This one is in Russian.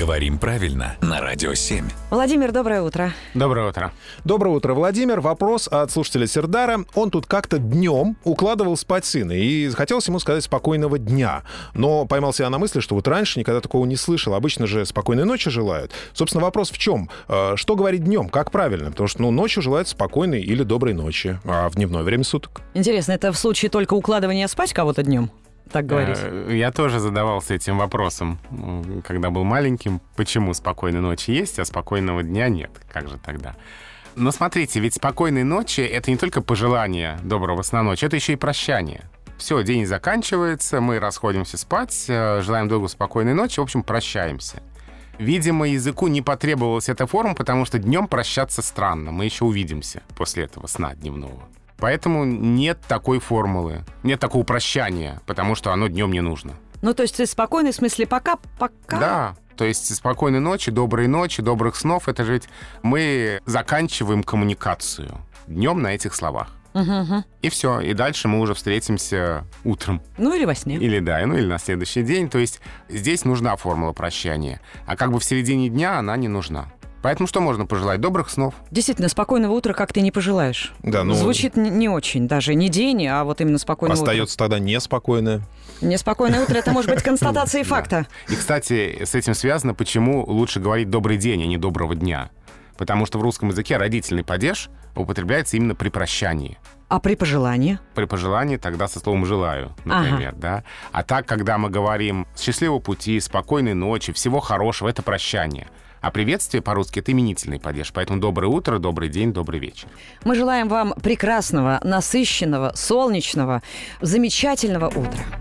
Говорим правильно на Радио 7. Владимир, доброе утро. Доброе утро. Доброе утро, Владимир. Вопрос от слушателя Сердара. Он тут как-то днем укладывал спать сына, и хотелось ему сказать спокойного дня. Но поймал себя на мысли, что вот раньше никогда такого не слышал. Обычно же спокойной ночи желают. Собственно, вопрос в чем? Э, Что говорить днем? Как правильно? Потому что ну, ночью желают спокойной или доброй ночи, а в дневное время суток. Интересно, это в случае только укладывания спать кого-то днем? Так говорить. Э, Я тоже задавался этим вопросом, когда был маленьким. Почему спокойной ночи есть, а спокойного дня нет? Как же тогда? Но смотрите, ведь спокойной ночи — это не только пожелание доброго сна ночи, это еще и прощание. Все, день заканчивается, мы расходимся спать, э, желаем другу спокойной ночи, в общем, прощаемся. Видимо, языку не потребовалась эта форма, потому что днем прощаться странно. Мы еще увидимся после этого сна дневного. Поэтому нет такой формулы, нет такого прощания, потому что оно днем не нужно. Ну, то есть спокойный в смысле пока, пока? Да, то есть спокойной ночи, доброй ночи, добрых снов. Это же ведь мы заканчиваем коммуникацию днем на этих словах. Мгм. И все. И дальше мы уже встретимся утром. Ну, или во сне. Или да, ну или на следующий день. То есть здесь нужна формула прощания. А как бы в середине дня она не нужна. Поэтому что можно пожелать? Добрых снов. Действительно, спокойного утра как ты не пожелаешь. Да, ну, Звучит не, очень, даже не день, а вот именно спокойное остается тогда неспокойное. утро. Неспокойное утро — это может быть констатацией факта. И, кстати, с этим связано, почему лучше говорить «добрый день», а не «доброго дня». Потому что в русском языке родительный падеж употребляется именно при прощании. А при пожелании? При пожелании тогда со словом «желаю», например, да. А так, когда мы говорим «счастливого пути», «спокойной ночи», «всего хорошего», это прощание. А приветствие по-русски — это именительный падеж. Поэтому доброе утро, добрый день, добрый вечер. Мы желаем вам прекрасного, насыщенного, солнечного, замечательного утра.